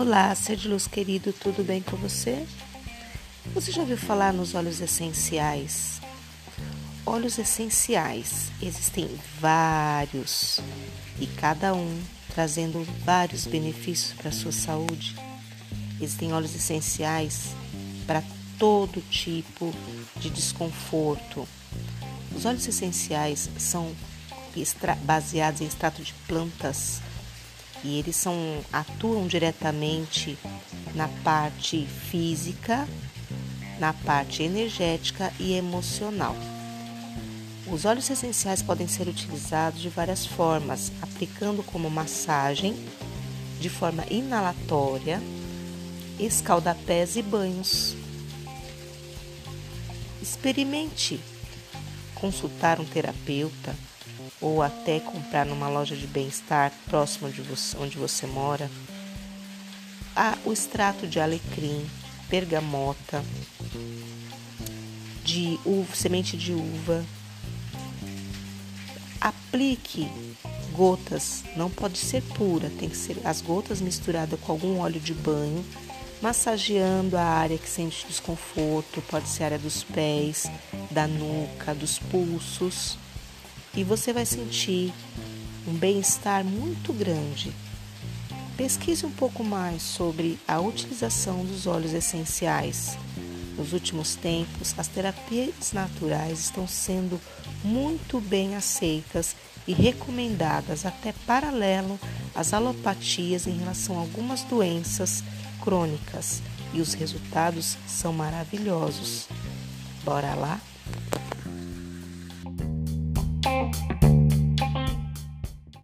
Olá, ser de luz querido, tudo bem com você? Você já ouviu falar nos óleos essenciais? Óleos essenciais, existem vários e cada um trazendo vários benefícios para a sua saúde. Existem óleos essenciais para todo tipo de desconforto. Os óleos essenciais são baseados em extrato de plantas e eles são atuam diretamente na parte física, na parte energética e emocional. Os óleos essenciais podem ser utilizados de várias formas, aplicando como massagem, de forma inalatória, escaldapés e banhos. Experimente consultar um terapeuta ou até comprar numa loja de bem-estar próximo de você, onde você mora, há o extrato de alecrim, bergamota, de uva, semente de uva. Aplique gotas, não pode ser pura, tem que ser as gotas misturadas com algum óleo de banho, massageando a área que sente desconforto, pode ser a área dos pés, da nuca, dos pulsos e você vai sentir um bem-estar muito grande. Pesquise um pouco mais sobre a utilização dos óleos essenciais. Nos últimos tempos, as terapias naturais estão sendo muito bem aceitas e recomendadas até paralelo às alopatias em relação a algumas doenças crônicas, e os resultados são maravilhosos. Bora lá?